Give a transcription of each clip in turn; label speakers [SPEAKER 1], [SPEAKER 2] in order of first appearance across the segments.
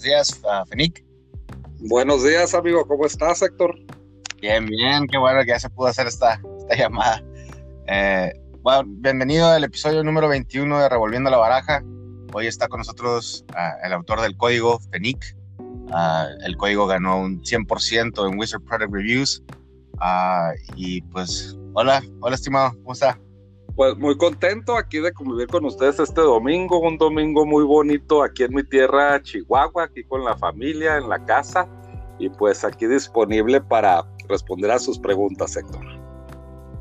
[SPEAKER 1] buenos días, Fenic.
[SPEAKER 2] Buenos días, amigo. ¿Cómo estás, Héctor?
[SPEAKER 1] Bien, bien. Qué bueno que ya se pudo hacer esta, esta llamada. Eh, bueno, bienvenido al episodio número 21 de Revolviendo la Baraja. Hoy está con nosotros uh, el autor del código, Fenic. Uh, el código ganó un 100% en Wizard Product Reviews. y pues, hola, hola, estimado. ¿Cómo está?
[SPEAKER 2] Pues muy contento aquí de convivir con ustedes este domingo, un domingo muy bonito aquí en mi tierra, Chihuahua, aquí con la familia, en la casa, y pues aquí disponible para responder a sus preguntas, Héctor.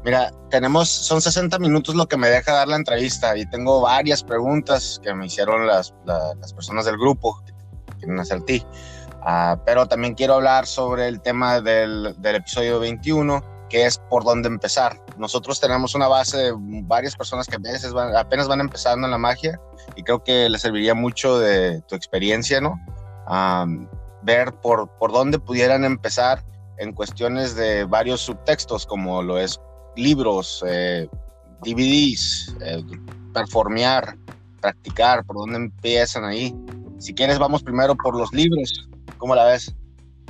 [SPEAKER 1] Mira, tenemos, son 60 minutos lo que me deja dar la entrevista y tengo varias preguntas que me hicieron las, las personas del grupo que quieren hacer ti. Uh, pero también quiero hablar sobre el tema del, del episodio 21 que es por dónde empezar. Nosotros tenemos una base de varias personas que a veces van, apenas van empezando en la magia y creo que les serviría mucho de tu experiencia, ¿no? Ver por, por dónde pudieran empezar en cuestiones de varios subtextos, como lo es libros, eh, DVDs, eh, performear, practicar, por dónde empiezan ahí. Si quieres, vamos primero por los libros. ¿Cómo la ves?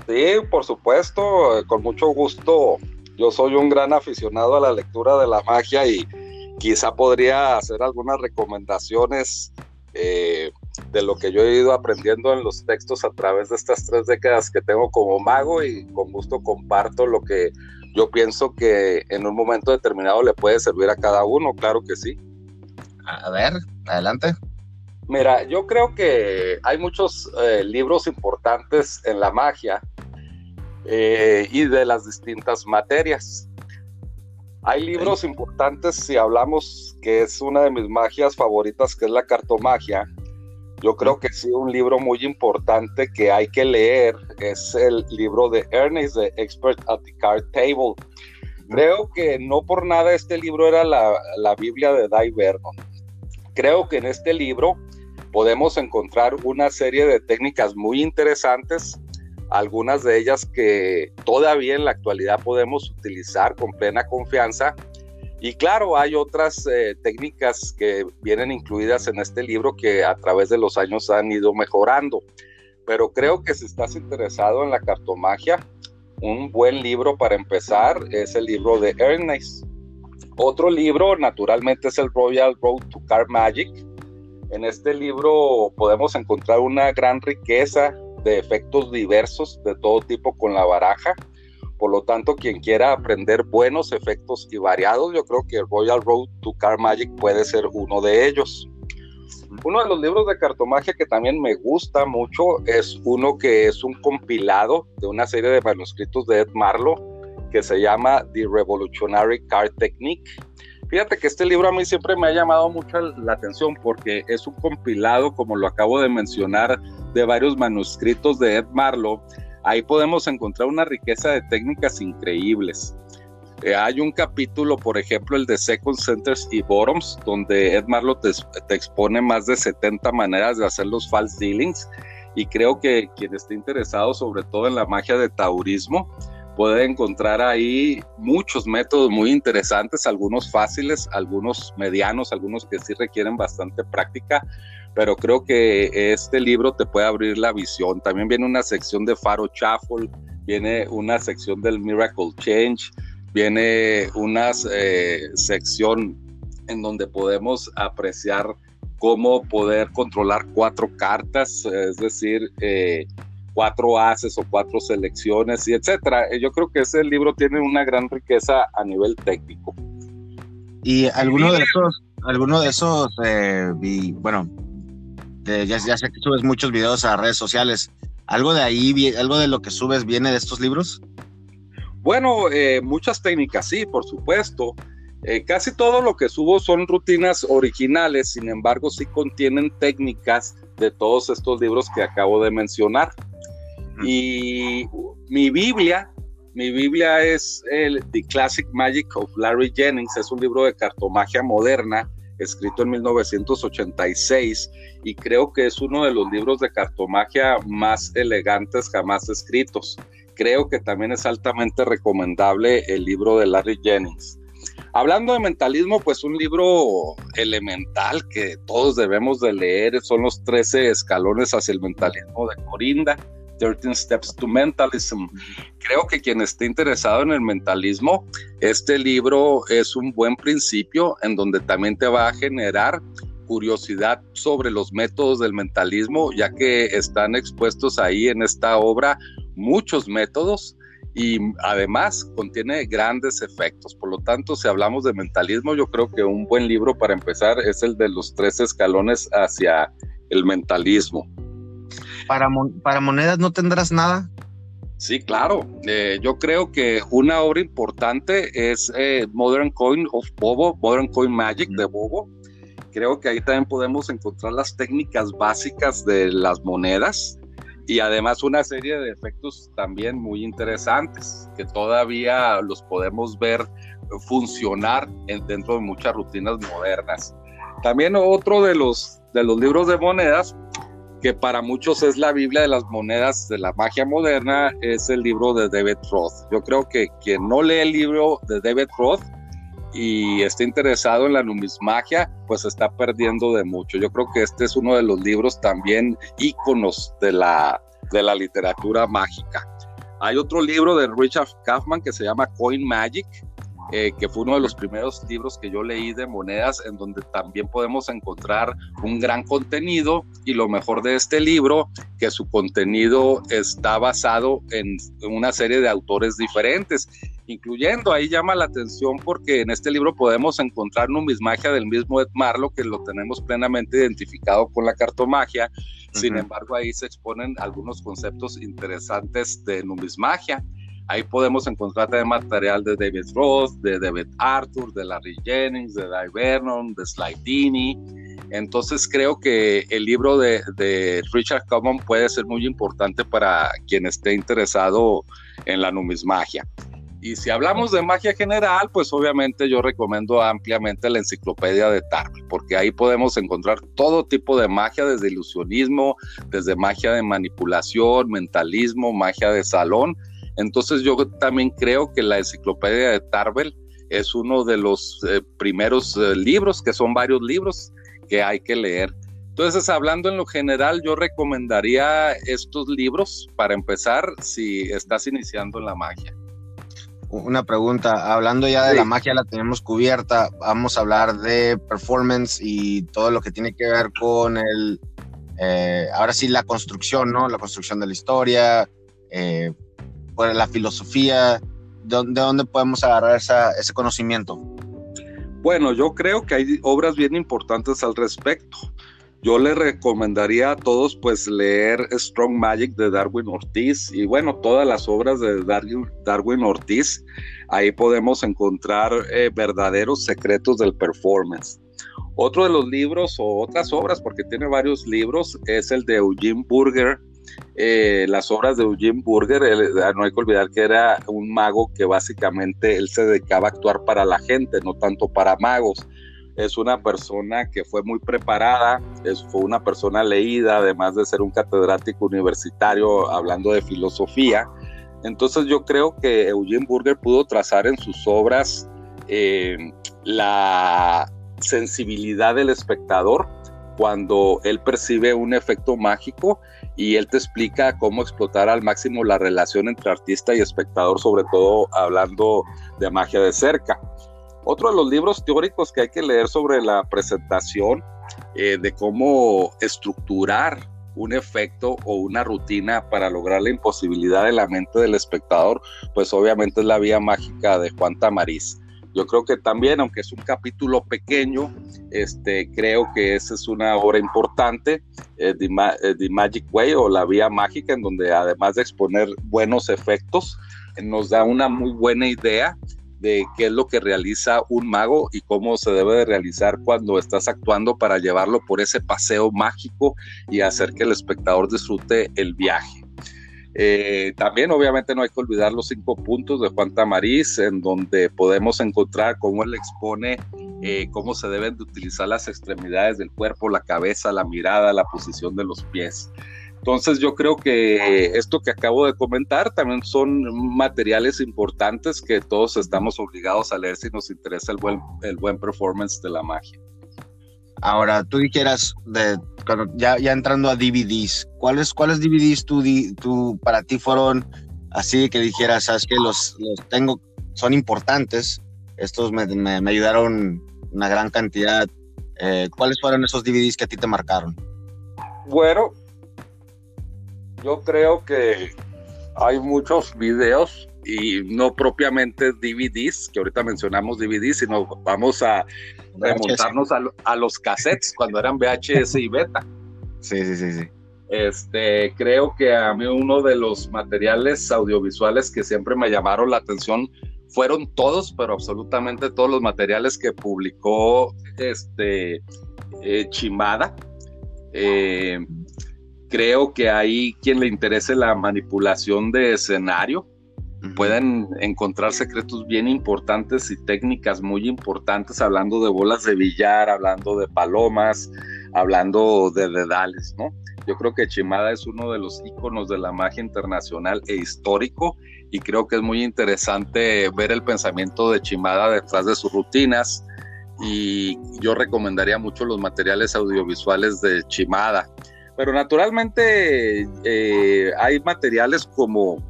[SPEAKER 2] Sí, por supuesto, con mucho gusto yo soy un gran aficionado a la lectura de la magia y quizá podría hacer algunas recomendaciones eh, de lo que yo he ido aprendiendo en los textos a través de estas tres décadas que tengo como mago y con gusto comparto lo que yo pienso que en un momento determinado le puede servir a cada uno, claro que sí.
[SPEAKER 1] A ver, adelante.
[SPEAKER 2] Mira, yo creo que hay muchos eh, libros importantes en la magia eh, y de las distintas materias. Hay libros importantes si hablamos que es una de mis magias favoritas, que es la cartomagia. Yo creo que sí, un libro muy importante que hay que leer es el libro de Ernest, de Expert at the Card Table. Creo que no por nada este libro era la, la Biblia de Dai Vernon. Creo que en este libro podemos encontrar una serie de técnicas muy interesantes algunas de ellas que todavía en la actualidad podemos utilizar con plena confianza. Y claro, hay otras eh, técnicas que vienen incluidas en este libro que a través de los años han ido mejorando. Pero creo que si estás interesado en la cartomagia, un buen libro para empezar es el libro de Ernest. Otro libro, naturalmente, es el Royal Road to Card Magic. En este libro podemos encontrar una gran riqueza de efectos diversos de todo tipo con la baraja. Por lo tanto, quien quiera aprender buenos efectos y variados, yo creo que Royal Road to Card Magic puede ser uno de ellos. Uno de los libros de cartomagia que también me gusta mucho es uno que es un compilado de una serie de manuscritos de Ed Marlowe que se llama The Revolutionary Card Technique Fíjate que este libro a mí siempre me ha llamado mucho la atención porque es un compilado, como lo acabo de mencionar, de varios manuscritos de Ed Marlowe. Ahí podemos encontrar una riqueza de técnicas increíbles. Eh, hay un capítulo, por ejemplo, el de Second Centers y Bottoms, donde Ed Marlowe te, te expone más de 70 maneras de hacer los false dealings. Y creo que quien esté interesado, sobre todo en la magia de taurismo, puede encontrar ahí muchos métodos muy interesantes, algunos fáciles, algunos medianos, algunos que sí requieren bastante práctica, pero creo que este libro te puede abrir la visión. También viene una sección de Faro Shuffle, viene una sección del Miracle Change, viene una eh, sección en donde podemos apreciar cómo poder controlar cuatro cartas, es decir, eh, cuatro haces o cuatro selecciones y etcétera. Eh, yo creo que ese libro tiene una gran riqueza a nivel técnico.
[SPEAKER 1] Y alguno de esos, alguno de esos, eh, bueno, ya, sé que subes muchos videos a redes sociales. ¿Algo de ahí, algo de lo que subes viene de estos libros?
[SPEAKER 2] Bueno, eh, muchas técnicas, sí, por supuesto. casi todo lo que subo son rutinas originales, sin embargo, sí contienen técnicas de todos estos libros que acabo de mencionar. Y mi Biblia, mi Biblia es el The Classic Magic of Larry Jennings, es un libro de cartomagia moderna escrito en 1986 y creo que es uno de los libros de cartomagia más elegantes jamás escritos. Creo que también es altamente recomendable el libro de Larry Jennings. Hablando de mentalismo, pues un libro elemental que todos debemos de leer son los 13 escalones hacia el mentalismo de Corinda, 13 Steps to Mentalism. Creo que quien esté interesado en el mentalismo, este libro es un buen principio en donde también te va a generar curiosidad sobre los métodos del mentalismo, ya que están expuestos ahí en esta obra muchos métodos y además contiene grandes efectos. Por lo tanto, si hablamos de mentalismo, yo creo que un buen libro para empezar es el de los tres escalones hacia el mentalismo.
[SPEAKER 1] ¿Para, para monedas no tendrás nada?
[SPEAKER 2] Sí, claro. Eh, yo creo que una obra importante es eh, Modern Coin of Bobo, Modern Coin Magic de Bobo creo que ahí también podemos encontrar las técnicas básicas de las monedas y además una serie de efectos también muy interesantes que todavía los podemos ver funcionar dentro de muchas rutinas modernas. También otro de los, de los libros de monedas que para muchos es la Biblia de las monedas de la magia moderna, es el libro de David Roth. Yo creo que quien no lee el libro de David Roth y esté interesado en la numismagia, pues está perdiendo de mucho. Yo creo que este es uno de los libros también íconos de la, de la literatura mágica. Hay otro libro de Richard Kaufman que se llama Coin Magic, eh, que fue uno de los primeros libros que yo leí de monedas, en donde también podemos encontrar un gran contenido y lo mejor de este libro, que su contenido está basado en una serie de autores diferentes incluyendo, ahí llama la atención porque en este libro podemos encontrar numismagia del mismo Ed Marlo, que lo tenemos plenamente identificado con la cartomagia, sin embargo ahí se exponen algunos conceptos interesantes de numismagia. Ahí podemos encontrar también material de David Roth, de David Arthur, de Larry Jennings, de Dai Vernon, de Slidini. Entonces creo que el libro de, de Richard Common puede ser muy importante para quien esté interesado en la numismagia. Y si hablamos de magia general, pues obviamente yo recomiendo ampliamente la enciclopedia de Tarbell, porque ahí podemos encontrar todo tipo de magia, desde ilusionismo, desde magia de manipulación, mentalismo, magia de salón. Entonces yo también creo que la enciclopedia de Tarbell es uno de los eh, primeros eh, libros, que son varios libros que hay que leer. Entonces, hablando en lo general, yo recomendaría estos libros para empezar si estás iniciando en la magia
[SPEAKER 1] una pregunta. Hablando ya de la magia, la tenemos cubierta. Vamos a hablar de performance y todo lo que tiene que ver con el. Eh, ahora sí, la construcción, ¿no? La construcción de la historia, la filosofía. ¿De, dónde podemos agarrar ese conocimiento?
[SPEAKER 2] Bueno, yo creo que hay obras bien importantes al respecto. Yo le recomendaría a todos pues leer Strong Magic de Darwin Ortiz y bueno, todas las obras de Darwin, Ortiz. Ahí podemos encontrar eh, verdaderos secretos del performance. Otro de los libros o otras obras, porque tiene varios libros, es el de Eugene Burger. Eh, las obras de Eugene Burger, ah, no hay que olvidar que era un mago que básicamente él se dedicaba a actuar para la gente, no tanto para magos es una persona que fue muy preparada, es, fue una persona leída, además de ser un catedrático universitario hablando de filosofía. Entonces yo creo que Eugene Burger pudo trazar en sus obras eh, la sensibilidad del espectador cuando él percibe un efecto mágico y él te explica cómo explotar al máximo la relación entre artista y espectador, sobre todo hablando de magia de cerca. Otro de los libros teóricos que hay que leer sobre la presentación eh, de cómo estructurar un efecto o una rutina para lograr la imposibilidad de la mente del espectador, pues obviamente es la vía mágica de Juan Tamariz. Yo creo que también, aunque es un capítulo pequeño, este, creo que esa es una obra importante, eh, eh, The, Magic Way o la vía mágica, en donde además de exponer buenos efectos, nos da una muy buena idea de qué es lo que realiza un mago y cómo se debe de realizar cuando estás actuando para llevarlo por ese paseo mágico y hacer que el espectador disfrute el viaje. Eh, también obviamente no hay que olvidar los cinco puntos de Juan Tamariz, en donde podemos encontrar cómo él expone eh, cómo se deben de utilizar las extremidades del cuerpo, la cabeza, la mirada, la posición de los pies. Entonces yo creo que esto que acabo de comentar también son materiales importantes que todos estamos obligados a leer si nos interesa el buen, el buen performance de la magia.
[SPEAKER 1] Ahora, tú dijeras, de, ya, entrando a DVDs, ¿cuáles, cuáles DVDs tú, tú, para ti fueron así que dijeras, sabes que los, los tengo, son importantes, estos me, me, ayudaron una gran cantidad. Eh, ¿Cuáles fueron esos DVDs que a ti te marcaron?
[SPEAKER 2] Bueno, yo creo que hay muchos videos y no propiamente DVDs, que ahorita mencionamos DVDs, sino vamos a remontarnos a, los cassettes cuando eran VHS y beta.
[SPEAKER 1] Sí, sí, sí, sí.
[SPEAKER 2] Este, creo que a mí uno de los materiales audiovisuales que siempre me llamaron la atención fueron todos, pero absolutamente todos los materiales que publicó este eh, Chimada. Eh, creo que ahí quien le interese la manipulación de escenario pueden encontrar secretos bien importantes y técnicas muy importantes hablando de bolas de billar, hablando de palomas, hablando de dedales, ¿no? Yo creo que Chimada es uno de los íconos de la magia internacional e histórico y creo que es muy interesante ver el pensamiento de Chimada detrás de sus rutinas y yo recomendaría mucho los materiales audiovisuales de Chimada. Pero naturalmente eh, hay materiales como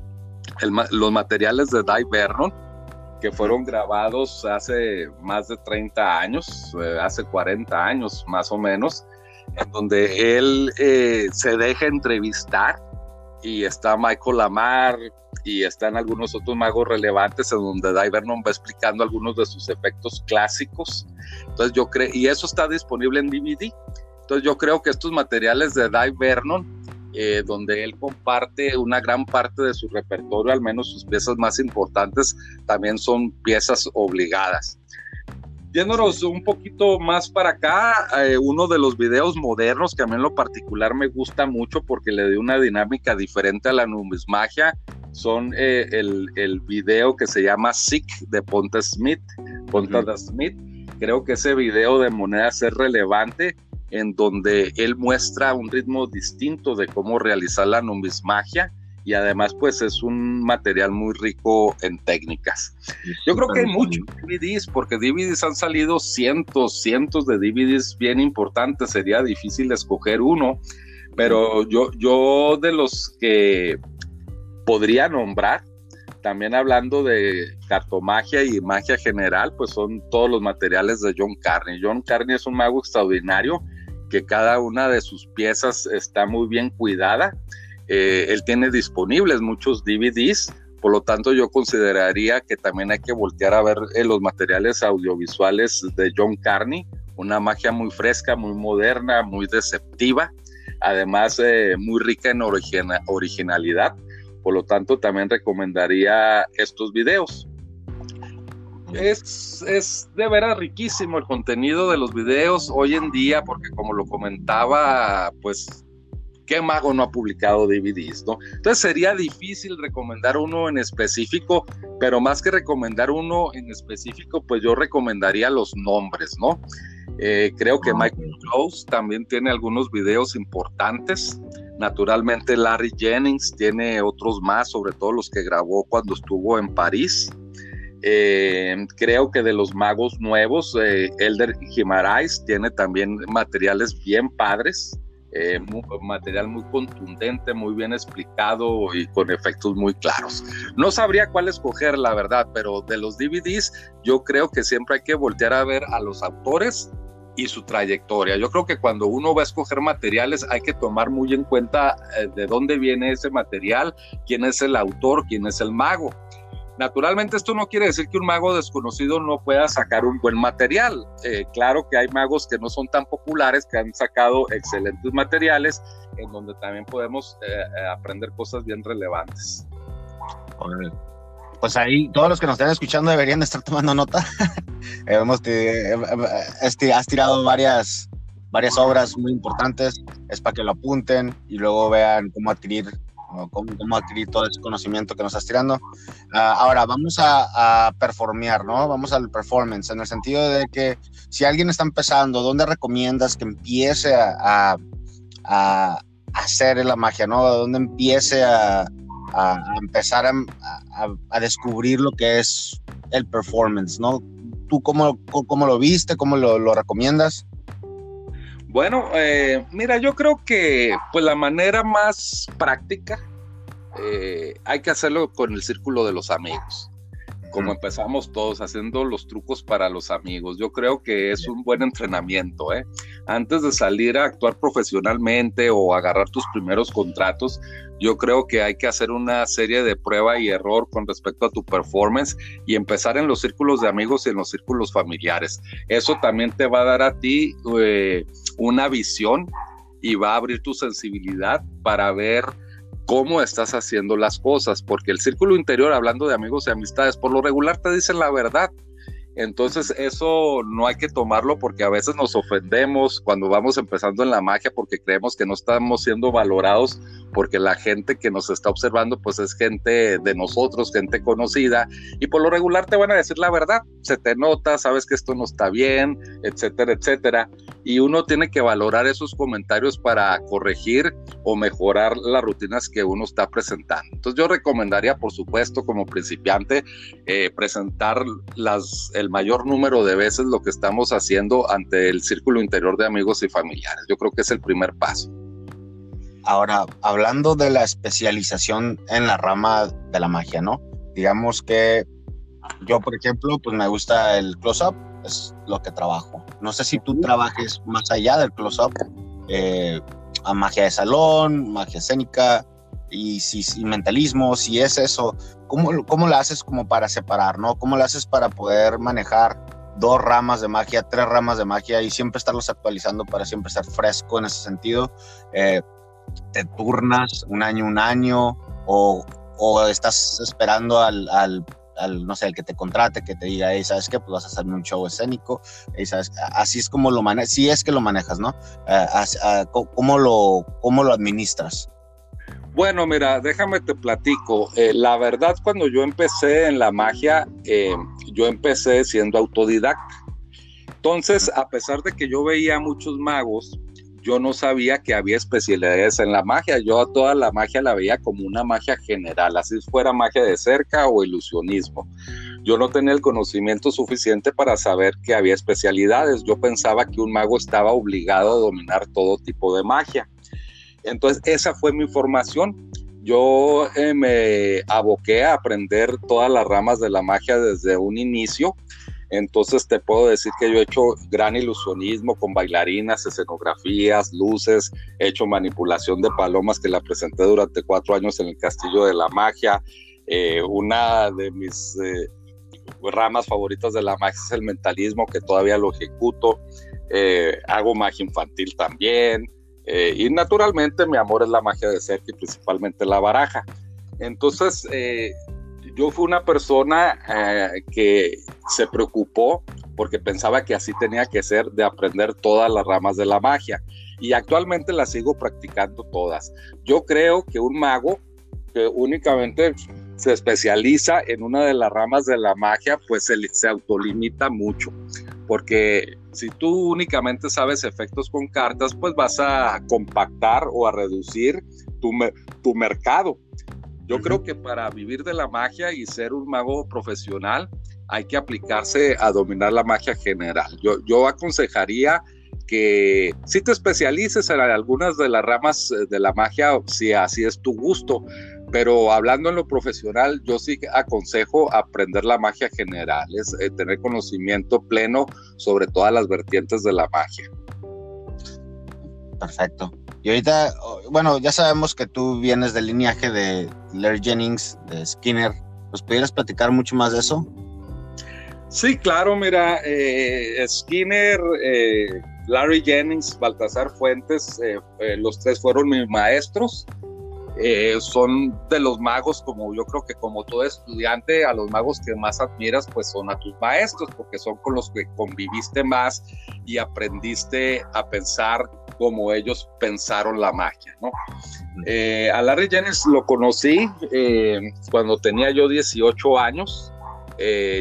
[SPEAKER 2] los materiales de Dai Vernon, que fueron grabados hace más de 30 años, eh, hace 40 años más o menos, en donde él eh, se deja entrevistar y está Michael Lamar y están algunos otros magos relevantes en donde Dai Vernon va explicando algunos de sus efectos clásicos. Entonces yo creo, y eso está disponible en DVD. Entonces yo creo que estos materiales de Dai Vernon, eh, donde él comparte una gran parte de su repertorio, al menos sus piezas más importantes, también son piezas obligadas. Yéndonos un poquito más para acá, eh, uno de los videos modernos que a mí en lo particular me gusta mucho porque le dio una dinámica diferente a la numismagia, son eh, el, el, video que se llama Sick de Ponte Smith, Ponte Smith. Creo que ese video de monedas es relevante en donde él muestra un ritmo distinto de cómo realizar la numismagia y además pues es un material muy rico en técnicas. Yo creo que hay muchos DVDs porque DVDs han salido cientos, cientos de DVDs bien importantes, sería difícil escoger uno, pero yo, yo de los que podría nombrar, también hablando de cartomagia y magia general, pues son todos los materiales de John Carney. John Carney es un mago extraordinario que cada una de sus piezas está muy bien cuidada. Eh, él tiene disponibles muchos DVDs, por lo tanto yo consideraría que también hay que voltear a ver eh, los materiales audiovisuales de John Carney, una magia muy fresca, muy moderna, muy deceptiva, además eh, muy rica en originalidad. Por lo tanto, también recomendaría estos videos. Es, es de veras riquísimo el contenido de los videos hoy en día, porque como lo comentaba, pues, ¿qué mago no ha publicado DVDs, no? Entonces sería difícil recomendar uno en específico, pero más que recomendar uno en específico, pues yo recomendaría los nombres, ¿no? Eh, creo que ah, Michael Close también tiene algunos videos importantes. Naturalmente Larry Jennings tiene otros más, sobre todo los que grabó cuando estuvo en París. Eh, creo que de los magos nuevos, eh, Elder Gimarais tiene también materiales bien padres, eh, material muy contundente, muy bien explicado y con efectos muy claros. No sabría cuál escoger, la verdad, pero de los DVDs yo creo que siempre hay que voltear a ver a los autores y su trayectoria. Yo creo que cuando uno va a escoger materiales hay que tomar muy en cuenta de dónde viene ese material, quién es el autor, quién es el mago Naturalmente esto no quiere decir que un mago desconocido no pueda sacar un buen material. Eh, claro que hay magos que no son tan populares, que han sacado excelentes materiales, en donde también podemos eh, eh, aprender cosas bien relevantes.
[SPEAKER 1] Pues ahí todos los que nos están escuchando deberían estar tomando nota. Hemos has tirado varias, varias obras muy importantes, es para que lo apunten y luego vean cómo adquirir cómo, adquirir todo ese conocimiento que nos estás tirando. Ah, ahora, vamos a, a, performear, ¿no? Vamos al performance, en el sentido de que si alguien está empezando, ¿dónde recomiendas que empiece a, hacer la magia, ¿no? De dónde empiece a, empezar a, descubrir lo que es el performance, ¿no? ¿Tú cómo, cómo lo viste? ¿Cómo lo, recomiendas?
[SPEAKER 2] Bueno, eh, mira, yo creo que pues la manera más práctica eh, hay que hacerlo con el círculo de los amigos como empezamos todos haciendo los trucos para los amigos. Yo creo que es un buen entrenamiento. ¿eh? Antes de salir a actuar profesionalmente o agarrar tus primeros contratos, yo creo que hay que hacer una serie de prueba y error con respecto a tu performance y empezar en los círculos de amigos y en los círculos familiares. Eso también te va a dar a ti eh, una visión y va a abrir tu sensibilidad para ver cómo estás haciendo las cosas, porque el círculo interior, hablando de amigos y amistades, por lo regular te dicen la verdad, entonces eso no hay que tomarlo porque a veces nos ofendemos cuando vamos empezando en la magia porque creemos que no estamos siendo valorados porque la gente que nos está observando pues es gente de nosotros, gente conocida y por lo regular te van a decir la verdad, se te nota, sabes que esto no está bien, etcétera, etcétera. Y uno tiene que valorar esos comentarios para corregir o mejorar las rutinas que uno está presentando. Entonces yo recomendaría por supuesto como principiante eh, presentar las, el mayor número de veces lo que estamos haciendo ante el círculo interior de amigos y familiares. Yo creo que es el primer paso.
[SPEAKER 1] Ahora, hablando de la especialización en la rama de la magia, ¿no? Digamos que yo, por ejemplo, pues me gusta el close-up, es lo que trabajo. No sé si tú trabajes más allá del close-up, eh, a magia de salón, magia escénica, y si mentalismo, si es eso, ¿cómo, ¿cómo lo haces como para separar, no? ¿Cómo lo haces para poder manejar dos ramas de magia, tres ramas de magia y siempre estarlos actualizando para siempre ser fresco en ese sentido? Eh, ¿Te turnas un año, un año? ¿O, o estás esperando al, al, al, no sé, el que te contrate, que te diga, hey, ¿sabes qué? Pues vas a hacerme un show escénico. ¿sabes? Así es como lo manejas, si es que lo manejas, ¿no? Eh, ¿cómo, lo, ¿Cómo lo administras?
[SPEAKER 2] Bueno, mira, déjame te platico. Eh, la verdad, cuando yo empecé en la magia, eh, yo empecé siendo autodidacta. Entonces, a pesar de que yo veía muchos magos, yo no sabía que había especialidades en la magia. Yo a toda la magia la veía como una magia general, así fuera magia de cerca o ilusionismo. Yo no tenía el conocimiento suficiente para saber que había especialidades. Yo pensaba que un mago estaba obligado a dominar todo tipo de magia. Entonces, esa fue mi formación. Yo eh, me aboqué a aprender todas las ramas de la magia desde un inicio. Entonces te puedo decir que yo he hecho gran ilusionismo con bailarinas, escenografías, luces, he hecho manipulación de palomas que la presenté durante cuatro años en el Castillo de la Magia. Eh, una de mis eh, ramas favoritas de la magia es el mentalismo, que todavía lo ejecuto. hago magia infantil también. Eh, y naturalmente mi amor es la magia de cerca y principalmente la baraja. Entonces, eh, yo fui una persona eh, que se preocupó porque pensaba que así tenía que ser de aprender todas las ramas de la magia. Y actualmente las sigo practicando todas. Yo creo que un mago que únicamente se especializa en una de las ramas de la magia, pues se, se autolimita mucho. Porque si tú únicamente sabes efectos con cartas, pues vas a compactar o a reducir tu, tu mercado. Yo creo que para vivir de la magia y ser un mago profesional hay que aplicarse a dominar la magia general. Yo, yo aconsejaría que si te especialices en algunas de las ramas eh, de la magia, si así es tu gusto, pero hablando en lo profesional, yo sí aconsejo aprender la magia general, es eh, tener conocimiento pleno sobre todas las vertientes de la magia.
[SPEAKER 1] Perfecto. Y ahorita, bueno, ya sabemos que tú vienes del lineaje de Larry Jennings, de Skinner. ¿Nos pudieras platicar mucho más de eso?
[SPEAKER 2] Sí, claro, mira, eh, Skinner, eh, Larry Jennings, Baltasar Fuentes, los tres fueron mis maestros. Eh, son de los magos, como yo creo que como todo estudiante, a los magos que más admiras, pues son a tus maestros, porque son con los que conviviste más y aprendiste a pensar como ellos pensaron la magia, ¿no? Eh, a Larry Jennings lo conocí eh, cuando tenía yo 18 años,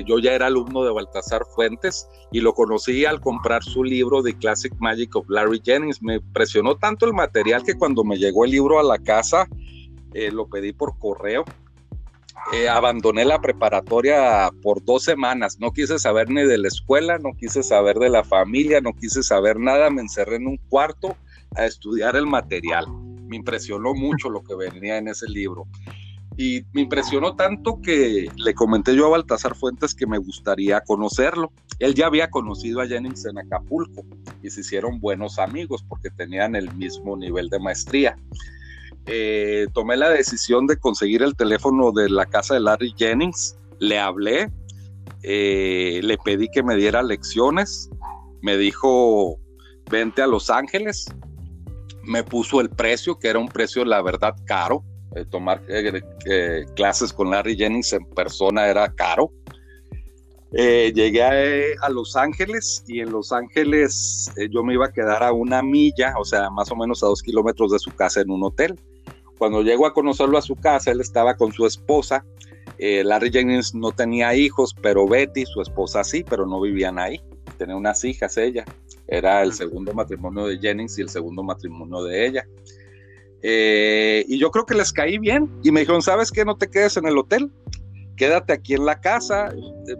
[SPEAKER 2] yo ya era alumno de Baltasar Fuentes y lo conocí al comprar su libro The Classic Magic of Larry Jennings. Me impresionó tanto el material que cuando me llegó el libro a la casa, eh, lo pedí por correo. Eh, abandoné la preparatoria por dos semanas. No quise saber ni de la escuela, no quise saber de la familia, no quise saber nada. Me encerré en un cuarto a estudiar el material. Me impresionó mucho lo que venía en ese libro. Y me impresionó tanto que le comenté yo a Baltasar Fuentes que me gustaría conocerlo. Él ya había conocido a Jennings en Acapulco y se hicieron buenos amigos porque tenían el mismo nivel de maestría. Eh, tomé la decisión de conseguir el teléfono de la casa de Larry Jennings, le hablé, eh, le pedí que me diera lecciones, me dijo, vente a Los Ángeles, me puso el precio, que era un precio, la verdad, caro, eh, tomar eh, eh, clases con Larry Jennings en persona era caro. llegué a, Los Ángeles y en Los Ángeles yo me iba a quedar a una milla, o sea, más o menos a dos kilómetros de su casa en un hotel. Cuando llego a conocerlo a su casa, él estaba con su esposa. Larry Jennings no tenía hijos, pero Betty, su esposa, sí, pero no vivían ahí. Tenía unas hijas ella. Era el segundo matrimonio de Jennings y el segundo matrimonio de ella. Eh, y yo creo que les caí bien y me dijeron, ¿sabes qué? No te quedes en el hotel, quédate aquí en la casa.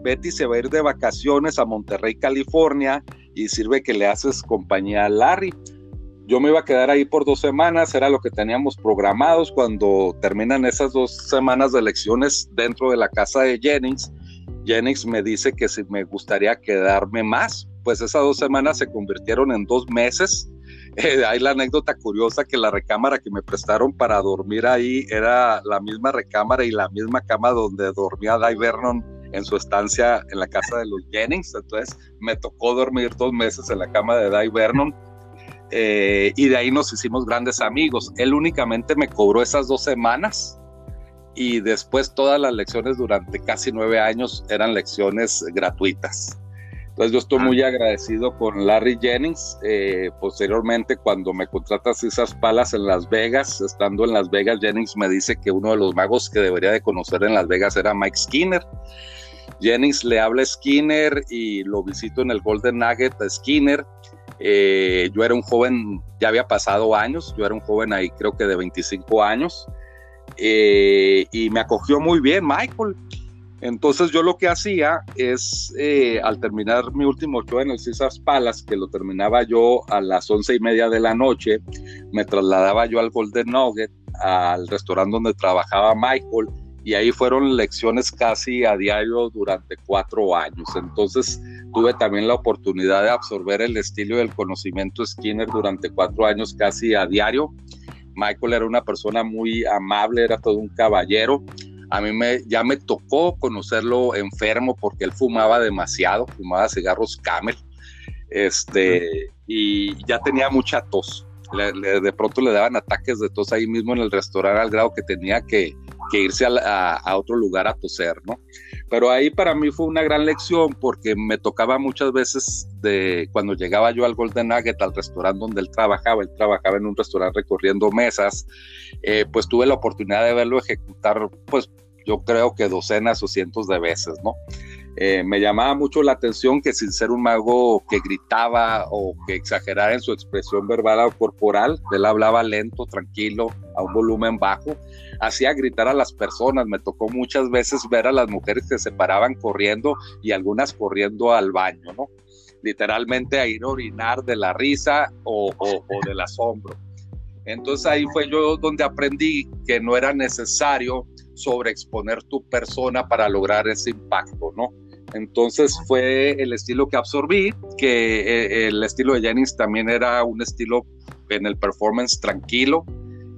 [SPEAKER 2] Betty se va a ir de vacaciones a Monterrey, California y sirve que le haces compañía a Larry. Yo me iba a quedar ahí por dos semanas, era lo que teníamos programados cuando terminan esas dos semanas de elecciones dentro de la casa de Jennings. Jennings me dice que si me gustaría quedarme más, pues esas dos semanas se convirtieron en dos meses hay la anécdota curiosa que la recámara que me prestaron para dormir ahí era la misma recámara y la misma cama donde dormía Dai Vernon en su estancia en la casa de los Jennings. Entonces me tocó dormir dos meses en la cama de Dai Vernon. Eh, y de ahí nos hicimos grandes amigos. Él únicamente me cobró esas dos semanas y después todas las lecciones durante casi nueve años eran lecciones gratuitas. Entonces yo estoy ah. muy agradecido con Larry Jennings. Eh, posteriormente, cuando me contratas esas palas en Las Vegas, estando en Las Vegas, Jennings me dice que uno de los magos que debería de conocer en Las Vegas era Mike Skinner. Jennings le habla a Skinner y lo visito en el Golden Nugget a Skinner. Eh, yo era un joven, ya había pasado años, yo era un joven ahí creo que de 25 años. Eh, y me acogió muy bien Michael. Entonces yo lo que hacía es, eh, al terminar mi último show en el Caesars Palace, que lo terminaba yo a las once y media de la noche, me trasladaba yo al Golden Nugget, al restaurante donde trabajaba Michael, y ahí fueron lecciones casi a diario durante cuatro años. Entonces tuve también la oportunidad de absorber el estilo y el conocimiento Skinner durante cuatro años casi a diario. Michael era una persona muy amable, era todo un caballero a mí me, ya me tocó conocerlo enfermo porque él fumaba demasiado, fumaba cigarros Camel, este, y ya tenía mucha tos. de pronto le daban ataques de tos ahí mismo en el restaurante al grado que tenía que, irse a, otro lugar a toser, ¿no? Pero ahí para mí fue una gran lección porque me tocaba muchas veces de cuando llegaba yo al Golden Nugget, al restaurante donde él trabajaba, él trabajaba en un restaurante recorriendo mesas, eh, pues tuve la oportunidad de verlo ejecutar, pues yo creo que docenas o cientos de veces, ¿no? Eh, me llamaba mucho la atención que sin ser un mago que gritaba o que exagerara en su expresión verbal o corporal, él hablaba lento, tranquilo, a un volumen bajo, hacía gritar a las personas. Me tocó muchas veces ver a las mujeres que se paraban corriendo y algunas corriendo al baño, ¿no? Literalmente a ir orinar de la risa o, o del asombro. Entonces ahí fue yo donde aprendí que no era necesario sobreexponer tu persona para lograr ese impacto, ¿no? Entonces fue el estilo que absorbí, que eh, el estilo de Jennings también era un estilo en el performance tranquilo,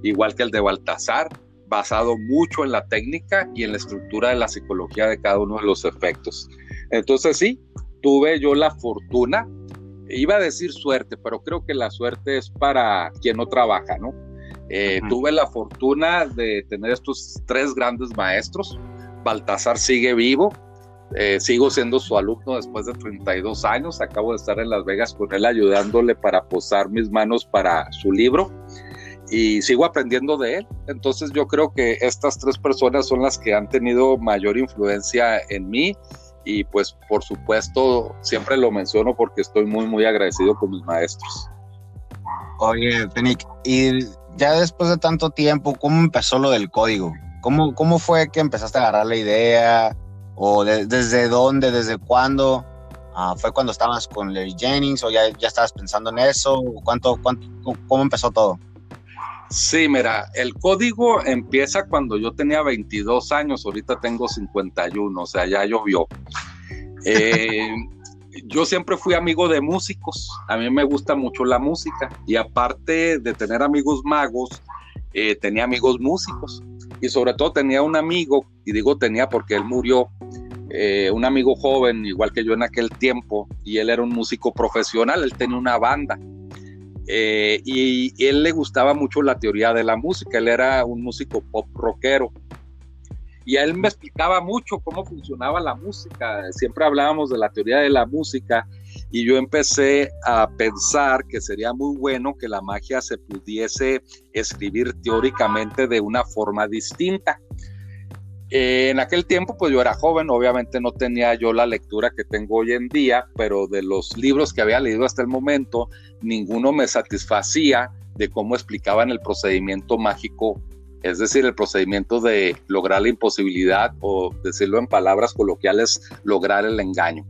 [SPEAKER 2] igual que el de Baltasar, basado mucho en la técnica y en la estructura de la psicología de cada uno de los efectos. Entonces sí, tuve yo la fortuna, iba a decir suerte, pero creo que la suerte es para quien no trabaja, ¿no? Eh, tuve la fortuna de tener estos tres grandes maestros. Baltasar sigue vivo, eh, sigo siendo su alumno después de 32 años. Acabo de estar en Las Vegas con él ayudándole para posar mis manos para su libro y sigo aprendiendo de él. Entonces yo creo que estas tres personas son las que han tenido mayor influencia en mí y pues por supuesto siempre lo menciono porque estoy muy muy agradecido con mis maestros.
[SPEAKER 1] Oye, Penic, y ya después de tanto tiempo, ¿cómo empezó lo del código? ¿Cómo, cómo fue que empezaste a agarrar la idea? ¿O desde dónde, desde cuándo? Ah, ¿Fue cuando estabas con Larry Jennings o ya, ya estabas pensando en eso? ¿Cuánto, cuánto, ¿Cómo empezó todo?
[SPEAKER 2] Sí, mira, el código empieza cuando yo tenía 22 años, ahorita tengo 51, o sea, ya llovió. Eh, yo siempre fui amigo de músicos, a mí me gusta mucho la música y aparte de tener amigos magos, eh, tenía amigos músicos y sobre todo tenía un amigo, y digo tenía porque él murió, eh, un amigo joven, igual que yo en aquel tiempo, y él era un músico profesional, él tenía una banda. Eh, y, y él le gustaba mucho la teoría de la música, él era un músico pop rockero y él me explicaba mucho cómo funcionaba la música. Siempre hablábamos de la teoría de la música y yo empecé a pensar que sería muy bueno que la magia se pudiese escribir teóricamente de una forma distinta. En aquel tiempo, pues yo era joven, obviamente no tenía yo la lectura que tengo hoy en día, pero de los libros que había leído hasta el momento, ninguno me satisfacía de cómo explicaban el procedimiento mágico es decir, el procedimiento de lograr la imposibilidad o decirlo en palabras coloquiales, lograr el engaño.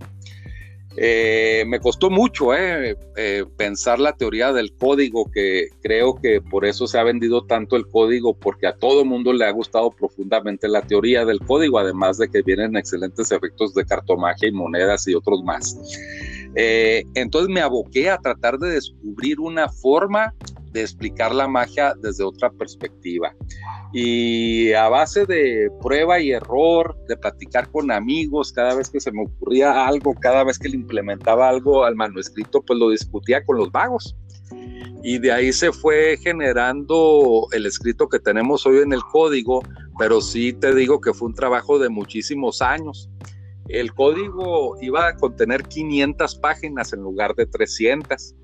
[SPEAKER 2] Eh, me costó mucho eh, eh, pensar la teoría del código, que creo que por eso se ha vendido tanto el código, porque a todo mundo le ha gustado profundamente la teoría del código, además de que vienen excelentes efectos de cartomagia y monedas y otros más. entonces me aboqué a tratar de descubrir una forma de explicar la magia desde otra perspectiva. Y a base de prueba y error, de platicar con amigos, cada vez que se me ocurría algo, cada vez que le implementaba algo al manuscrito, pues lo discutía con los vagos. Y de ahí se fue generando el escrito que tenemos hoy en el código, pero sí te digo que fue un trabajo de muchísimos años. El código iba a contener 500 páginas en lugar de 300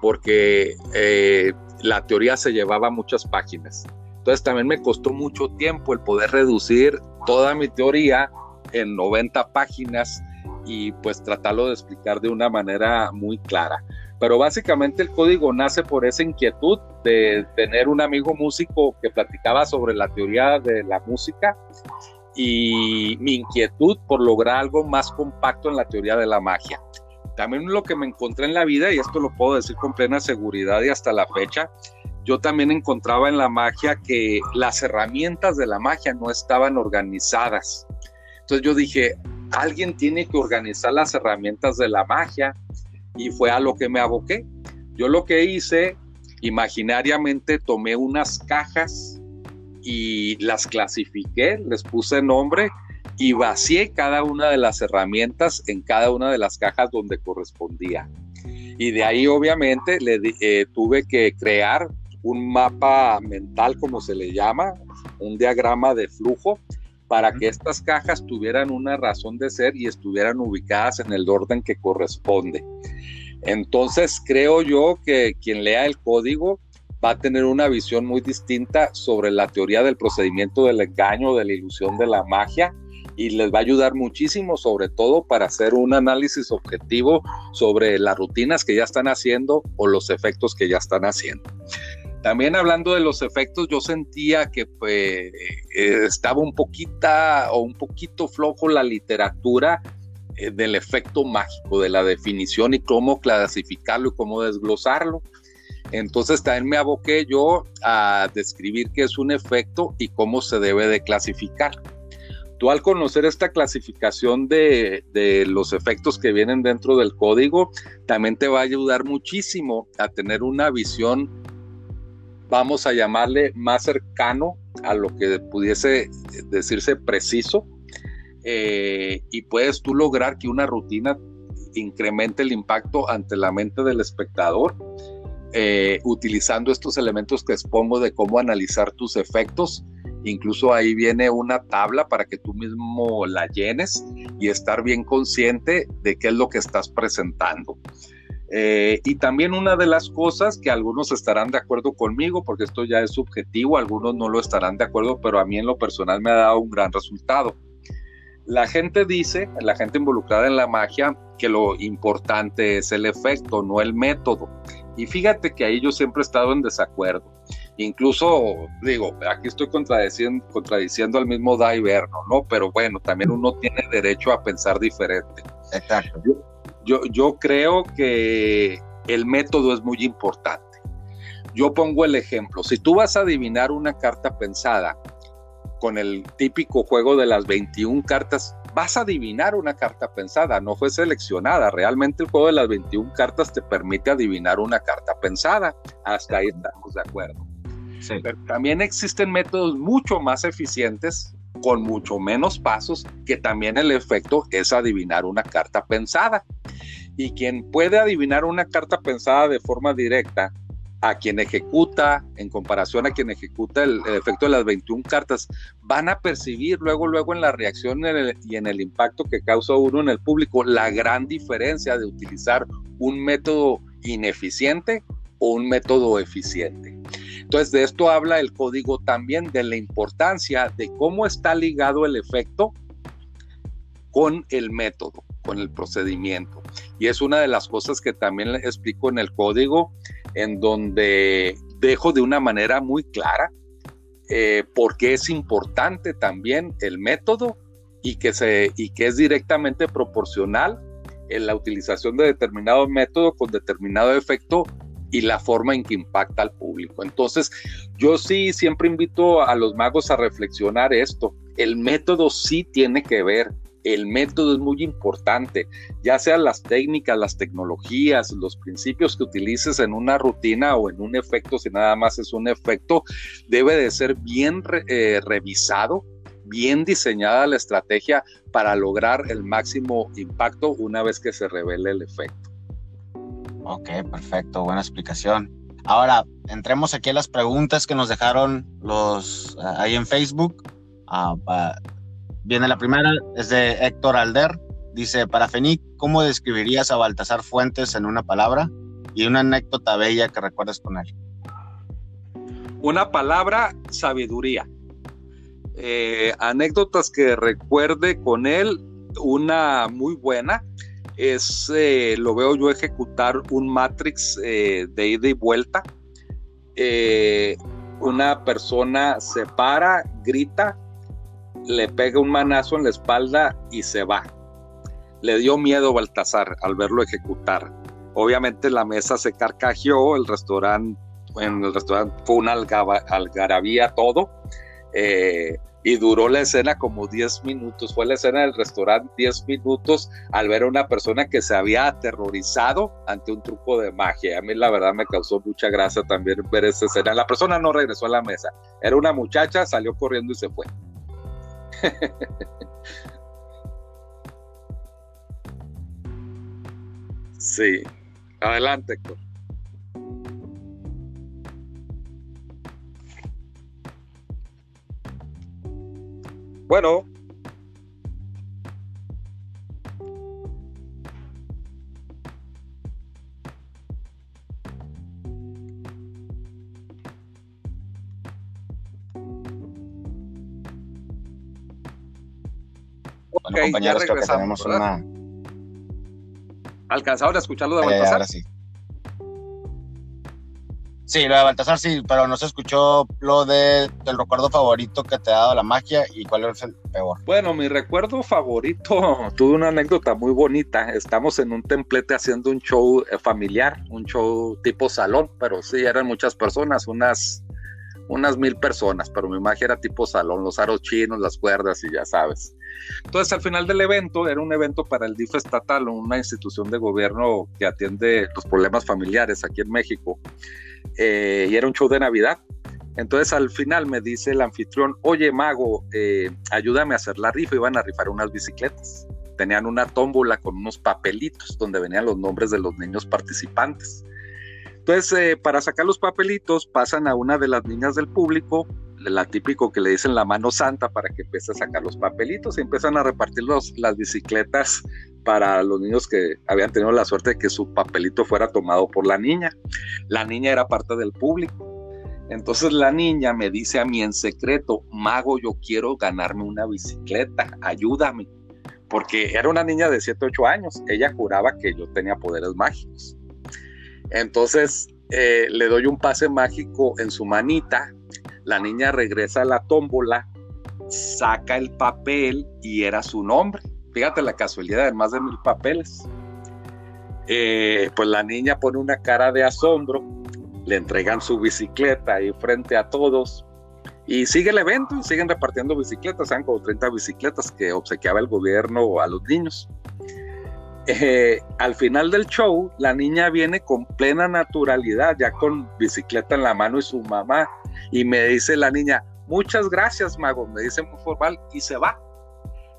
[SPEAKER 2] porque eh, la teoría se llevaba muchas páginas. Entonces también me costó mucho tiempo el poder reducir toda mi teoría en 90 páginas y pues tratarlo de explicar de una manera muy clara. Pero básicamente el código nace por esa inquietud de tener un amigo músico que platicaba sobre la teoría de la música y mi inquietud por lograr algo más compacto en la teoría de la magia. También lo que me encontré en la vida, y esto lo puedo decir con plena seguridad y hasta la fecha, yo también encontraba en la magia que las herramientas de la magia no estaban organizadas. Entonces yo dije, alguien tiene que organizar las herramientas de la magia y fue a lo que me aboqué. Yo lo que hice, imaginariamente tomé unas cajas y las clasifiqué, les puse nombre y vacié cada una de las herramientas en cada una de las cajas donde correspondía. Y de ahí obviamente le eh, tuve que crear un mapa mental, como se le llama, un diagrama de flujo, para que estas cajas tuvieran una razón de ser y estuvieran ubicadas en el orden que corresponde. Entonces creo yo que quien lea el código va a tener una visión muy distinta sobre la teoría del procedimiento del engaño, de la ilusión de la magia y les va a ayudar muchísimo, sobre todo para hacer un análisis objetivo sobre las rutinas que ya están haciendo o los efectos que ya están haciendo. También hablando de los efectos, yo sentía que pues, eh, estaba un poquita o un poquito flojo la literatura eh, del efecto mágico, de la definición y cómo clasificarlo y cómo desglosarlo. Entonces también me aboqué yo a describir qué es un efecto y cómo se debe de clasificar. Tú al conocer esta clasificación de, los efectos que vienen dentro del código, también te va a ayudar muchísimo a tener una visión, vamos a llamarle más cercano a lo que pudiese decirse preciso. Eh, y puedes tú lograr que una rutina incremente el impacto ante la mente del espectador. Eh, utilizando estos elementos que expongo de cómo analizar tus efectos Incluso ahí viene una tabla para que tú mismo la llenes y estar bien consciente de qué es lo que estás presentando. Eh, y también una de las cosas que algunos estarán de acuerdo conmigo, porque esto ya es subjetivo, algunos no lo estarán de acuerdo, pero a mí en lo personal me ha dado un gran resultado. La gente dice, la gente involucrada en la magia, que lo importante es el efecto, no el método. Y fíjate que ahí yo siempre he estado en desacuerdo. Incluso, digo, aquí estoy contradiciendo, contradiciendo al mismo Daiverno, ¿no? Pero bueno, también uno tiene derecho a pensar diferente.
[SPEAKER 1] Exacto.
[SPEAKER 2] Yo, yo creo que el método es muy importante. Yo pongo el ejemplo, si tú vas a adivinar una carta pensada con el típico juego de las 21 cartas, vas a adivinar una carta pensada, no fue seleccionada. Realmente el juego de las 21 cartas te permite adivinar una carta pensada. Hasta ahí estamos de acuerdo. También existen métodos mucho más eficientes con mucho menos pasos que también el efecto es adivinar una carta pensada. Y quien puede adivinar una carta pensada de forma directa a quien ejecuta, en comparación a quien ejecuta el, efecto de las 21 cartas, van a percibir luego, luego en la reacción y en el impacto que causa uno en el público la gran diferencia de utilizar un método ineficiente o un método eficiente. Entonces, de esto habla el código también de la importancia de cómo está ligado el efecto con el método, con el procedimiento. Y es una de las cosas que también explico en el código en donde dejo de una manera muy clara eh, porque es importante también el método y que, se, y que es directamente proporcional en la utilización de determinado método con determinado efecto y la forma en que impacta al público. Entonces, yo sí siempre invito a los magos a reflexionar esto. El método sí tiene que ver el método es muy importante, ya sean las técnicas, las tecnologías, los principios que utilices en una rutina o en un efecto, si nada más es un efecto, debe de ser bien eh, revisado, bien diseñada la estrategia para lograr el máximo impacto una vez que se revele el efecto.
[SPEAKER 1] Ok, perfecto, buena explicación. Ahora, entremos aquí a las preguntas que nos dejaron los ahí en Facebook. Uh, Viene la primera, es de Héctor Alder. Dice, para Fenic, ¿cómo describirías a Baltasar Fuentes en una palabra y una anécdota bella que recuerdes con él?
[SPEAKER 2] Una palabra, sabiduría. Eh, anécdotas que recuerde con él, una muy buena es, eh, lo veo yo ejecutar un Matrix eh, de ida y vuelta. una persona se para, grita, le pega un manazo en la espalda y se va. Le dio miedo Baltasar al verlo ejecutar. Obviamente la mesa se carcajeó, el restaurante, en el restaurante fue una algarabía todo. Eh, y duró la escena como 10 minutos. Fue la escena del restaurante 10 minutos al ver a una persona que se había aterrorizado ante un truco de magia. A mí la verdad me causó mucha gracia también ver esa escena. La persona no regresó a la mesa. Era una muchacha, salió corriendo y se fue. sí. Adelante, Héctor. Bueno.
[SPEAKER 1] Bueno, compañeros, creo que tenemos una.
[SPEAKER 2] ¿Alcanzaron a escucharlo de eh, Baltasar?
[SPEAKER 1] sí. Sí, lo de Baltasar sí, pero no se escuchó lo de, del recuerdo favorito que te ha dado la magia y cuál es el peor.
[SPEAKER 2] Bueno, mi recuerdo favorito, tuve una anécdota muy bonita. Estamos en un templete haciendo un show eh, familiar, un show tipo salón, pero sí, eran muchas personas, unas, unas mil personas, pero mi magia era tipo salón, los aros chinos, las cuerdas y ya sabes. Entonces, al final del evento, era un evento para el DIF estatal, una institución de gobierno que atiende los problemas familiares aquí en México, eh, y era un show de Navidad. Entonces, al final me dice el anfitrión, oye, mago, eh, ayúdame a hacer la rifa, iban a rifar unas bicicletas. Tenían una tómbola con unos papelitos donde venían los nombres de los niños participantes. Entonces, eh, para sacar los papelitos, pasan a una de las niñas del público, la típico que le dicen la mano santa para que empiece a sacar los papelitos y empiezan a repartir las bicicletas para los niños que habían tenido la suerte de que su papelito fuera tomado por la niña. La niña era parte del público. Entonces la niña me dice a mí en secreto, mago, yo quiero ganarme una bicicleta, ayúdame. porque era una niña de 7, 8 años. Ella juraba que yo tenía poderes mágicos. Entonces eh, le doy un pase mágico en su manita. La niña regresa a la tómbola, saca el papel y era su nombre. Fíjate la casualidad de más de mil papeles. Eh, pues la niña pone una cara de asombro, le entregan su bicicleta ahí frente a todos y sigue el evento y siguen repartiendo bicicletas, sean como 30 bicicletas que obsequiaba el gobierno a los niños. Eh, al final del show, la niña viene con plena naturalidad, ya con bicicleta en la mano y su mamá, y me dice la niña, muchas gracias, mago, me dice muy formal, y se va.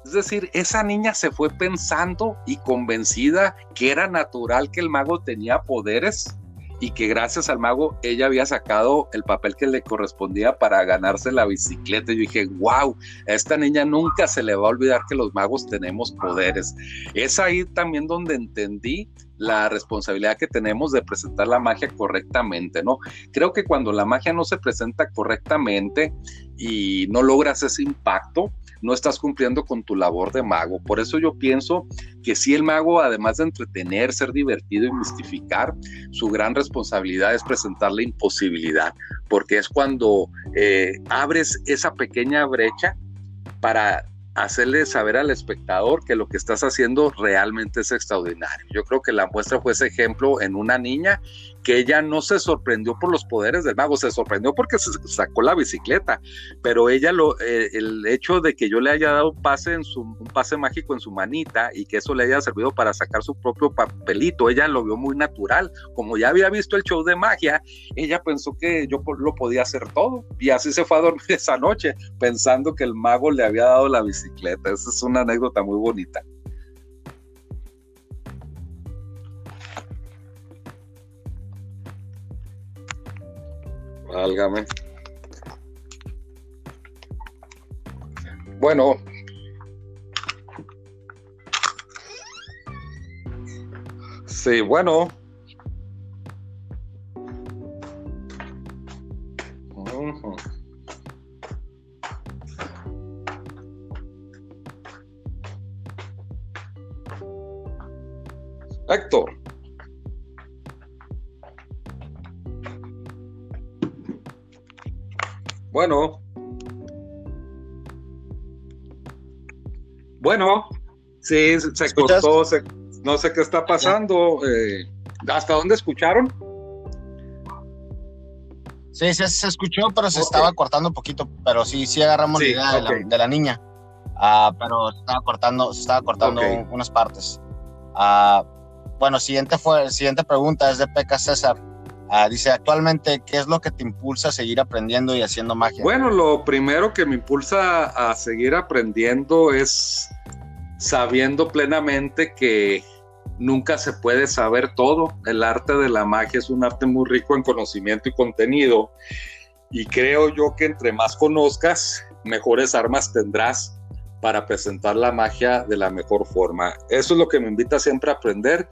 [SPEAKER 2] Es decir, esa niña se fue pensando y convencida que era natural que el mago tenía poderes y que gracias al mago ella había sacado el papel que le correspondía para ganarse la bicicleta. Y yo dije, wow, a esta niña nunca se le va a olvidar que los magos tenemos poderes. Es ahí también donde entendí la responsabilidad que tenemos de presentar la magia correctamente, ¿no? Creo que cuando la magia no se presenta correctamente y no logras ese impacto, no estás cumpliendo con tu labor de mago. Por eso yo pienso que si el mago, además de entretener, ser divertido y mistificar, su gran responsabilidad es presentar la imposibilidad, porque es cuando eh, abres esa pequeña brecha para hacerle saber al espectador que lo que estás haciendo realmente es extraordinario. Yo creo que la muestra fue ese ejemplo en una niña que ella no se sorprendió por los poderes del mago, se sorprendió porque se sacó la bicicleta, pero ella lo, eh, el hecho de que yo le haya dado un pase, un pase mágico en su manita y que eso le haya servido para sacar su propio papelito, ella lo vio muy natural, como ya había visto el show de magia, ella pensó que yo lo podía hacer todo. Y así se fue a dormir esa noche pensando que el mago le había dado la bicicleta, esa es una anécdota muy bonita. Válgame. Bueno. Sí, bueno. Héctor. Bueno. Bueno. Sí, se cortó, no sé qué está pasando. Eh, ¿Hasta dónde escucharon?
[SPEAKER 1] Sí, se, escuchó, pero se estaba cortando un poquito, pero sí, sí agarramos la idea de, la, niña. Ah, pero se estaba cortando, se estaba cortando unas partes. Ah, bueno, siguiente fue, siguiente pregunta es de Peca César. Ah, dice, actualmente, ¿qué es lo que te impulsa a seguir aprendiendo y haciendo magia?
[SPEAKER 2] Bueno, lo primero que me impulsa a seguir aprendiendo es sabiendo plenamente que nunca se puede saber todo. El arte de la magia es un arte muy rico en conocimiento y contenido. Y creo yo que entre más conozcas, mejores armas tendrás para presentar la magia de la mejor forma. Eso es lo que me invita siempre a aprender,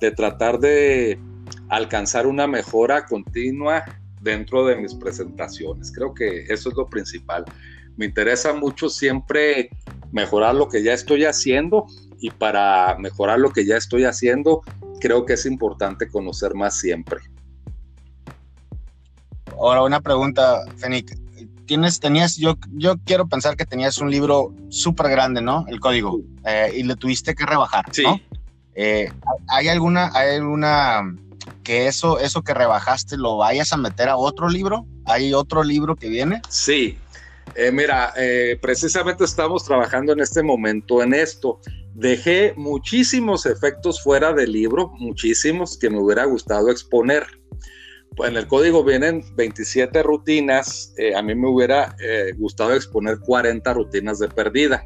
[SPEAKER 2] de tratar de alcanzar una mejora continua dentro de mis presentaciones. Creo que eso es lo principal. Me interesa mucho siempre mejorar lo que ya estoy haciendo y para mejorar lo que ya estoy haciendo, creo que es importante conocer más siempre.
[SPEAKER 1] Ahora una pregunta, Fenic. Tienes, tenías, yo, yo quiero pensar que tenías un libro súper grande, ¿no? El código. Eh, y le tuviste que rebajar,
[SPEAKER 2] sí.
[SPEAKER 1] Eh, ¿Hay alguna, hay alguna que eso, eso que rebajaste lo vayas a meter a otro libro? ¿Hay otro libro que viene?
[SPEAKER 2] Sí, eh, mira, eh, precisamente estamos trabajando en este momento en esto. Dejé muchísimos efectos fuera del libro, muchísimos que me hubiera gustado exponer. Pues en el código vienen 27 rutinas, eh, a mí me hubiera gustado exponer 40 rutinas de perdida.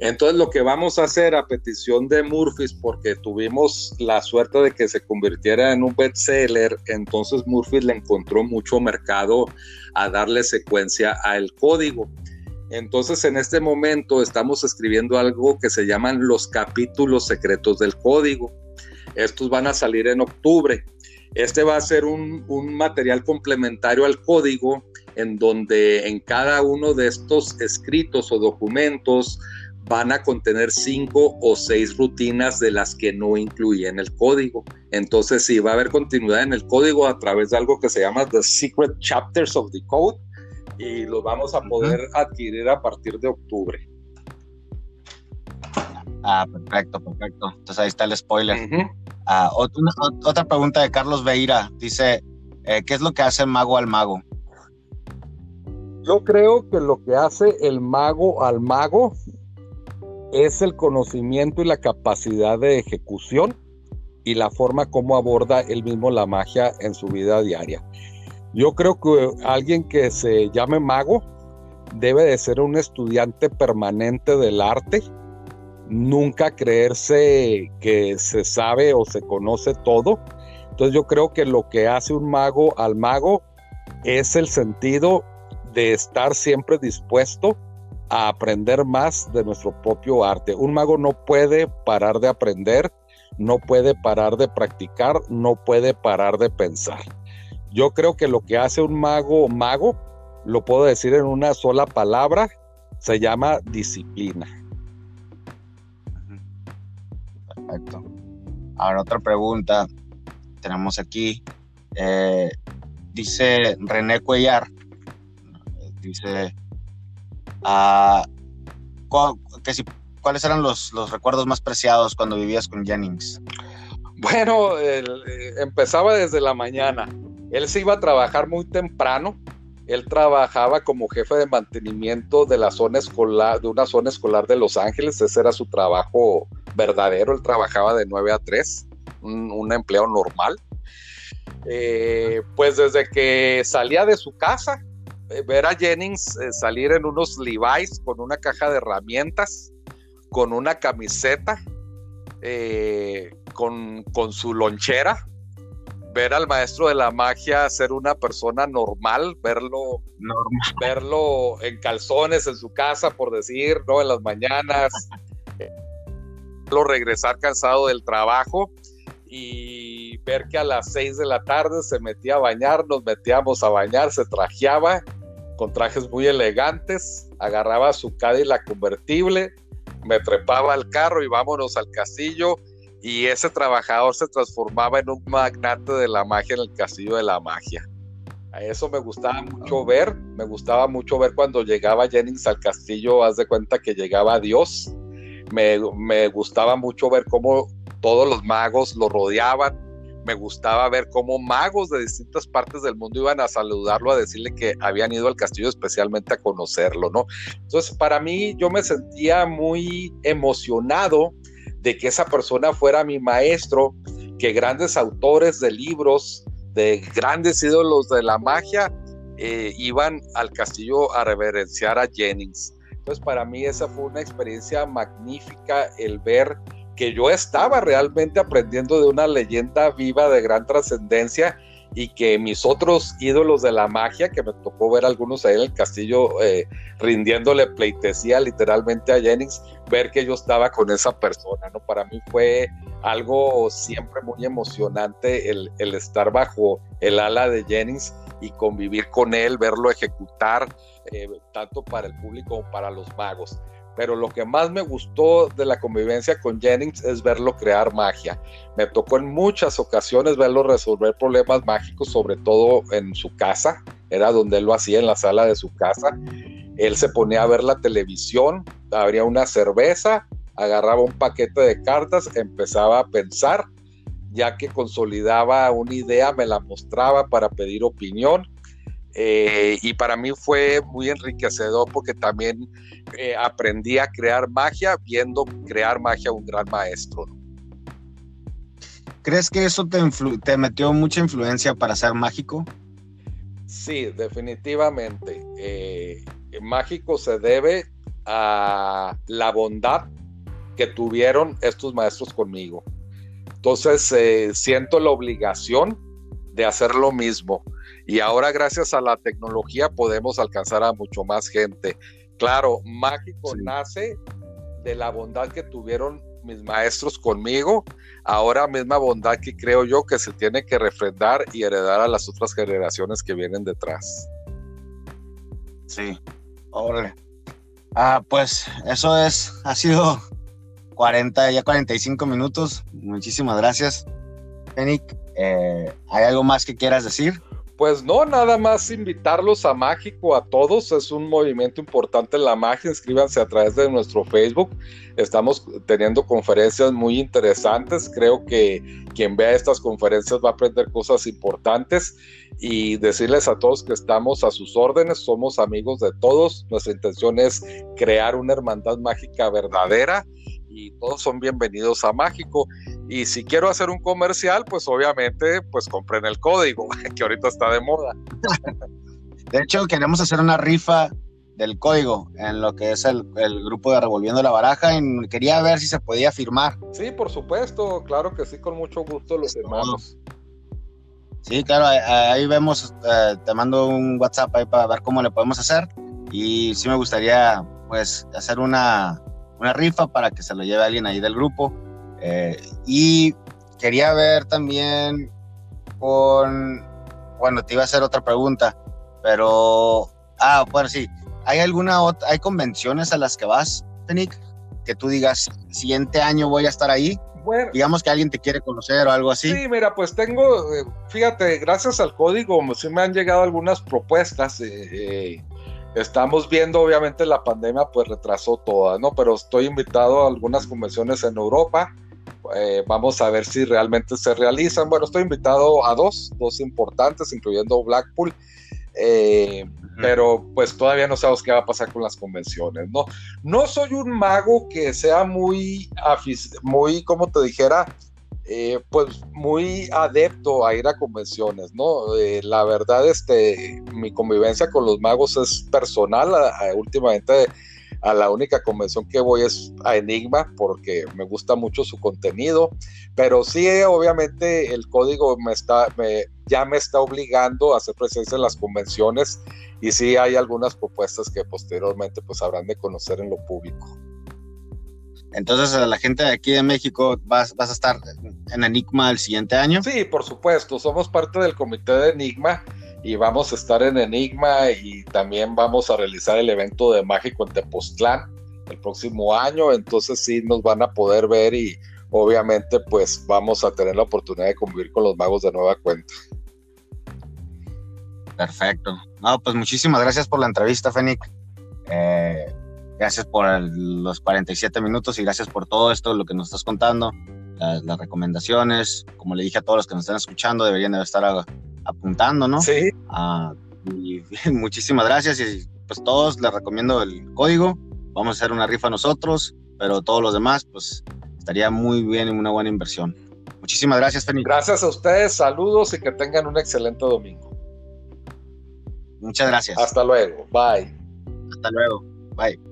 [SPEAKER 2] Entonces lo que vamos a hacer a petición de Murphys, porque tuvimos la suerte de que se convirtiera en un bestseller, entonces Murphys le encontró mucho mercado a darle secuencia al código. Entonces en este momento estamos escribiendo algo que se llaman los capítulos secretos del código. Estos van a salir en octubre. Este va a ser un, un material complementario al código en donde en cada uno de estos escritos o documentos van a contener cinco o seis rutinas de las que no incluyen el código. Entonces, sí, va a haber continuidad en el código a través de algo que se llama The Secret Chapters of the Code y lo vamos a poder adquirir a partir de octubre.
[SPEAKER 1] Ah, perfecto, perfecto. Entonces ahí está el spoiler. Ah, otra, pregunta de Carlos Veira. Dice, eh, ¿qué es lo que hace el mago al mago?
[SPEAKER 2] Yo creo que lo que hace el mago al mago es el conocimiento y la capacidad de ejecución y la forma como aborda él mismo la magia en su vida diaria. Yo creo que alguien que se llame mago debe de ser un estudiante permanente del arte, nunca creerse que se sabe o se conoce todo. Entonces yo creo que lo que hace un mago al mago es el sentido de estar siempre dispuesto a aprender más de nuestro propio arte. Un mago no puede parar de aprender, no puede parar de practicar, no puede parar de pensar. Yo creo que lo que hace un mago mago, lo puedo decir en una sola palabra, se llama disciplina.
[SPEAKER 1] Perfecto. Ahora otra pregunta tenemos aquí. Eh, dice René Cuellar, dice, si, ¿cuáles eran los, los, recuerdos más preciados cuando vivías con Jennings?
[SPEAKER 2] Bueno, eh, empezaba desde la mañana. Él se iba a trabajar muy temprano. Él trabajaba como jefe de mantenimiento de la zona escolar, de una zona escolar de Los Ángeles. Ese era su trabajo verdadero. Él trabajaba de 9 a 3, un, empleo normal. Eh, pues desde que salía de su casa, ver a Jennings eh, salir en unos Levi's con una caja de herramientas, con una camiseta, con, con, su lonchera, ver al maestro de la magia ser una persona normal, verlo, normal. verlo en calzones en su casa, por decir, ¿no? En las mañanas, verlo regresar cansado del trabajo y ver que a las seis de la tarde se metía a bañar, nos metíamos a bañar, se trajeaba con trajes muy elegantes, agarraba su la convertible, me trepaba al carro y vámonos al castillo y ese trabajador se transformaba en un magnate de la magia en el castillo de la magia. A eso me gustaba mucho ver, me gustaba mucho ver cuando llegaba Jennings al castillo, haz de cuenta que llegaba Dios. Me, me gustaba mucho ver cómo todos los magos lo rodeaban. Me gustaba ver cómo magos de distintas partes del mundo iban a saludarlo, a decirle que habían ido al castillo especialmente a conocerlo, ¿no? Entonces, para mí, yo me sentía muy emocionado de que esa persona fuera mi maestro, que grandes autores de libros, de grandes ídolos de la magia, eh, iban al castillo a reverenciar a Jennings. Entonces para mí esa fue una experiencia magnífica el ver que yo estaba realmente aprendiendo de una leyenda viva de gran trascendencia y que mis otros ídolos de la magia, que me tocó ver algunos ahí en el castillo eh, rindiéndole pleitesía literalmente a Jennings, ver que yo estaba con esa persona, ¿no? Para mí fue algo siempre muy emocionante el, estar bajo el ala de Jennings y convivir con él, verlo ejecutar, eh, tanto para el público como para los magos pero lo que más me gustó de la convivencia con Jennings es verlo crear magia. Me tocó en muchas ocasiones verlo resolver problemas mágicos, sobre todo en su casa, era donde él lo hacía en la sala de su casa. Él se ponía a ver la televisión, abría una cerveza, agarraba un paquete de cartas, empezaba a pensar, ya que consolidaba una idea, me la mostraba para pedir opinión eh, y para mí fue muy enriquecedor porque también eh, aprendí a crear magia viendo crear magia un gran maestro.
[SPEAKER 1] ¿Crees que eso te, te metió mucha influencia para ser mágico?
[SPEAKER 2] Sí, definitivamente. Eh, mágico se debe a la bondad que tuvieron estos maestros conmigo. Entonces siento la obligación de hacer lo mismo y ahora gracias a la tecnología podemos alcanzar a mucho más gente. Claro, mágico nace de la bondad que tuvieron mis maestros conmigo, ahora misma bondad que creo yo que se tiene que refrendar y heredar a las otras generaciones que vienen detrás.
[SPEAKER 1] Sí, órale. Ah, pues eso es, ha sido 40, ya 45 minutos. Muchísimas gracias, Fenic. Eh, ¿Hay algo más que quieras decir?
[SPEAKER 2] Pues no, nada más invitarlos a Mágico a todos. Es un movimiento importante en la magia. Inscríbanse a través de nuestro Facebook. Estamos teniendo conferencias muy interesantes. Creo que quien vea estas conferencias va a aprender cosas importantes y decirles a todos que estamos a sus órdenes. Somos amigos de todos. Nuestra intención es crear una hermandad mágica verdadera y todos son bienvenidos a Mágico. Y si quiero hacer un comercial, pues obviamente, pues compren el código, que ahorita está de moda.
[SPEAKER 1] De hecho, queremos hacer una rifa del código en lo que es el, grupo de Revolviendo la Baraja y quería ver si se podía firmar.
[SPEAKER 2] Sí, por supuesto, claro que sí, con mucho gusto los hermanos.
[SPEAKER 1] Sí, claro, ahí, vemos, eh, te mando un WhatsApp ahí para ver cómo le podemos hacer y sí me gustaría pues hacer una, una rifa para que se lo lleve alguien ahí del grupo. Eh, y quería ver también con, bueno, te iba a hacer otra pregunta, pero, ah, bueno, sí, ¿hay alguna otra, hay convenciones a las que vas, Fenic? Que tú digas, siguiente año voy a estar ahí. Bueno, digamos que alguien te quiere conocer o algo así.
[SPEAKER 2] Sí, mira, pues tengo, eh, fíjate, gracias al código, sí me han llegado algunas propuestas. Eh, Estamos viendo, obviamente, la pandemia pues retrasó todas, ¿no? Pero estoy invitado a algunas convenciones en Europa. Eh, vamos a ver si realmente se realizan. Bueno, estoy invitado a dos, dos importantes, incluyendo Blackpool. Eh, pero pues todavía no sabemos qué va a pasar con las convenciones, ¿no? No soy un mago que sea muy, muy, como te dijera, eh, pues muy adepto a ir a convenciones, ¿no? Eh, la verdad, este, mi convivencia con los magos es personal. últimamente a la única convención que voy es a Enigma porque me gusta mucho su contenido, pero sí, obviamente el código me está, me, ya me está obligando a hacer presencia en las convenciones y sí hay algunas propuestas que posteriormente pues habrán de conocer en lo público.
[SPEAKER 1] Entonces, a la gente de aquí de México, ¿vas, vas a estar en Enigma el siguiente año?
[SPEAKER 2] Sí, por supuesto. Somos parte del comité de Enigma y vamos a estar en Enigma y también vamos a realizar el evento de Mágico en Tepoztlán el próximo año. Entonces, sí, nos van a poder ver y obviamente, pues vamos a tener la oportunidad de convivir con los magos de nueva cuenta.
[SPEAKER 1] Perfecto. No, pues muchísimas gracias por la entrevista, Fénix. Eh, Gracias por los 47 minutos y gracias por todo esto, lo que nos estás contando, las, recomendaciones. Como le dije a todos los que nos están escuchando, deberían de estar apuntando, ¿no?
[SPEAKER 2] Sí.
[SPEAKER 1] Ah, y muchísimas gracias y pues todos les recomiendo el código. Vamos a hacer una rifa nosotros, pero todos los demás, pues estaría muy bien y una buena inversión. Muchísimas gracias, Feni.
[SPEAKER 2] Gracias a ustedes, saludos y que tengan un excelente domingo.
[SPEAKER 1] Muchas gracias.
[SPEAKER 2] Hasta luego, bye.
[SPEAKER 1] Hasta luego, bye.